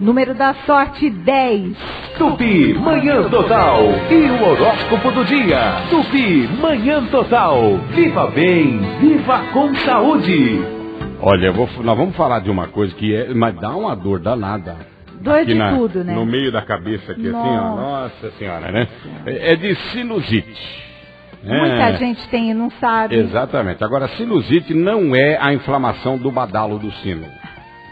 Número da sorte 10. Tupi, Manhã Total. E o horóscopo do dia. Tupi, Manhã Total. Viva bem, viva com saúde. Olha, vou, nós vamos falar de uma coisa que é, mas dá uma dor danada. Dor de na, tudo, né? No meio da cabeça aqui, Nossa. assim, ó. Nossa senhora, né? É, é de sinusite. Muita É, gente tem e não sabe. Exatamente. Agora, sinusite não é a inflamação do badalo do sino.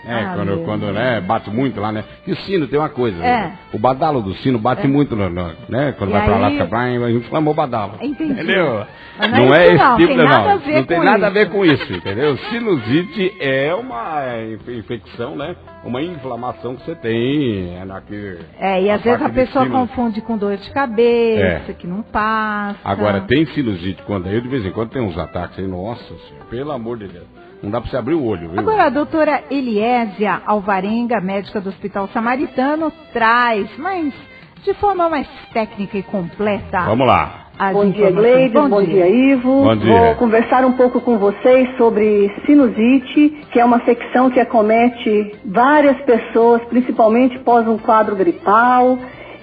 É, Ah, quando, quando né, bate muito lá, né? E o sino tem uma coisa. É. né? O badalo do sino bate muito, no, no- né? Quando E vai pra lá, aí- fica bem, inflamou o badalo. Entendi. Entendeu? Mas não é isso não, tem nada a ver não tem com nada a isso. ver com isso, entendeu? Sinusite é uma inf- infecção, né? Uma inflamação que você tem é, naquele, É, e às vezes a pessoa cima. confunde com dor de cabeça, É. que não passa. Agora, tem sinusite quando eu de vez em quando tem uns ataques aí, nossa senhora, pelo amor de Deus. Não dá pra você abrir o olho, viu? Agora, a doutora Eliésia Alvarenga, médica do Hospital Samaritano, traz, mas de forma mais técnica e completa. Vamos lá. Bom dia, informações. Gleides. Bom, dia, Ivo. Bom dia. Vou conversar um pouco com vocês sobre sinusite, que é uma afecção que acomete várias pessoas, principalmente pós um quadro gripal,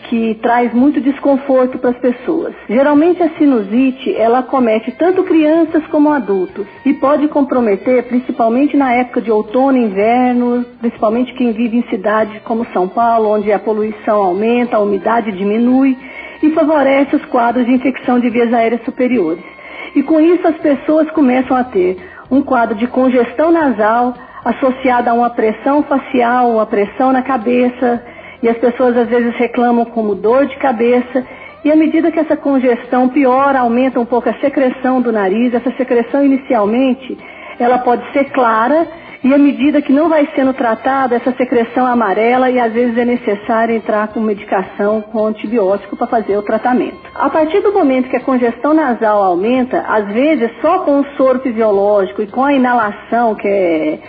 que traz muito desconforto para as pessoas. Geralmente a sinusite, ela acomete tanto crianças como adultos e pode comprometer, principalmente na época de outono e inverno, principalmente quem vive em cidades como São Paulo, onde a poluição aumenta, a umidade diminui e favorece os quadros de infecção de vias aéreas superiores. E com isso as pessoas começam a ter um quadro de congestão nasal associada a uma pressão facial, uma pressão na cabeça, e as pessoas às vezes reclamam como dor de cabeça. E à medida que essa congestão piora, aumenta um pouco a secreção do nariz, essa secreção inicialmente, ela pode ser clara, e à medida que não vai sendo tratada, essa secreção amarela e às vezes é necessário entrar com medicação, com antibiótico para fazer o tratamento. A partir do momento que a congestão nasal aumenta, às vezes só com o soro fisiológico e com a inalação, que é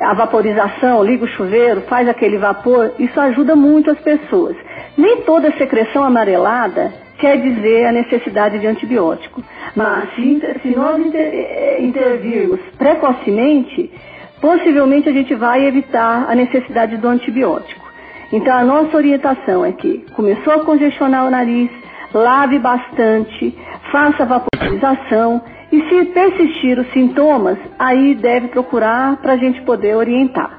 a vaporização, liga o chuveiro, faz aquele vapor, isso ajuda muito as pessoas. Nem toda secreção amarelada quer dizer a necessidade de antibiótico. Mas se, se nós inter, eh, intervirmos precocemente, possivelmente a gente vai evitar a necessidade do antibiótico. Então a nossa orientação é que começou a congestionar o nariz, lave bastante, faça vaporização e se persistir os sintomas, aí deve procurar para a gente poder orientar.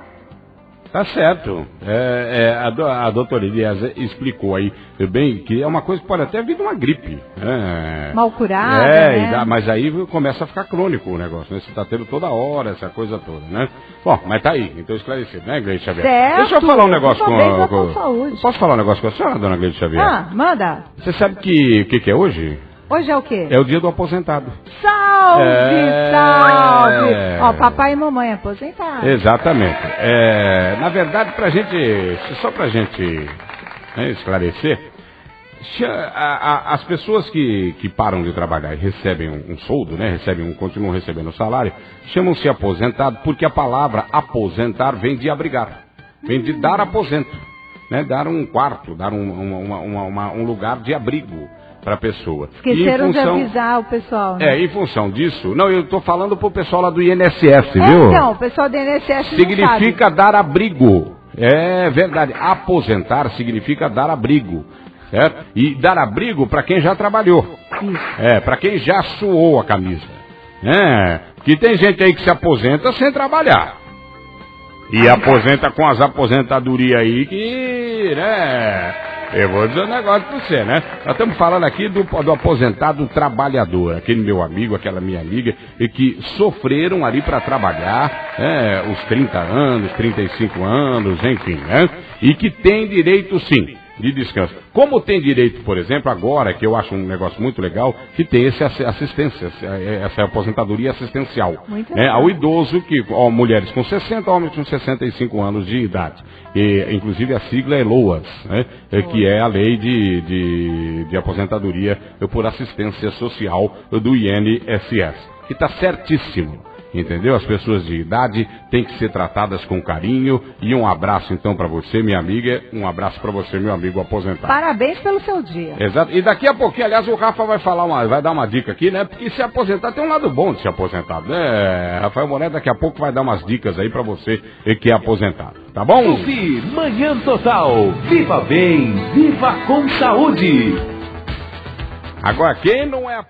Tá certo. É, é, a, a doutora Elias explicou aí bem que é uma coisa que pode até vir de uma gripe. né? Mal curada, É, né? dá- mas aí começa a ficar crônico o negócio, né? Você tá tendo toda hora essa coisa toda, né? Bom, mas tá aí, então esclarecido, né, Gleide Xavier? Certo. Deixa eu falar um negócio com, Parabéns, com, com saúde. Posso falar um negócio com a senhora, dona Gleide Xavier? Ah, manda. Você sabe que o que, que é hoje? Hoje é o quê? É o dia do aposentado. Salve, É. salve! Ó, papai e mamãe aposentados. Exatamente. É, na verdade, pra gente, só pra gente né, esclarecer, cha- a- a- as pessoas que, que param de trabalhar e recebem um, um soldo, né, recebem um, continuam recebendo salário, chamam-se aposentado porque a palavra aposentar vem de abrigar, vem de dar aposento, né, dar um quarto, dar um, uma- uma- uma- um lugar de abrigo para a pessoa. Esqueceram função- de avisar o pessoal, né? É, em função disso, não, eu estou falando pro pessoal lá do INSS, É, viu? então, o pessoal do INSS significa dar abrigo. É verdade. Aposentar significa dar abrigo. Certo? E dar abrigo para quem já trabalhou. É, para quem já suou a camisa. É, que tem gente aí que se aposenta sem trabalhar. E aposenta com as aposentadorias aí que, né? Eu vou dizer um negócio pra você, né? Nós estamos falando aqui do, do aposentado trabalhador, aquele meu amigo, aquela minha amiga, e que sofreram ali para trabalhar, é, os 30 anos, 35 anos, enfim, né? E que tem direito sim de descanso. Como tem direito, por exemplo, agora, que eu acho um negócio muito legal, que tem esse assi- assistência, essa- essa aposentadoria assistencial. Muito né, legal. ao idoso, que, ó, mulheres com 60, homens com 65 anos de idade. E, inclusive a sigla é LOAS, né, é, que é a lei de, de, de aposentadoria por assistência social do INSS, que está certíssimo. Entendeu? As pessoas de idade têm que ser tratadas com carinho. E um abraço então para você, minha amiga, um abraço para você, meu amigo aposentado. Parabéns pelo seu dia. Exato. E daqui a pouquinho, aliás, o Rafa vai falar uma, vai dar uma dica aqui, né? Porque se aposentar tem um lado bom de se aposentar, né? Rafael Moreira daqui a pouco vai dar umas dicas aí para você que é aposentado, tá bom? Tupi Manhã Total. Viva bem, viva com saúde. Agora quem não é aposentado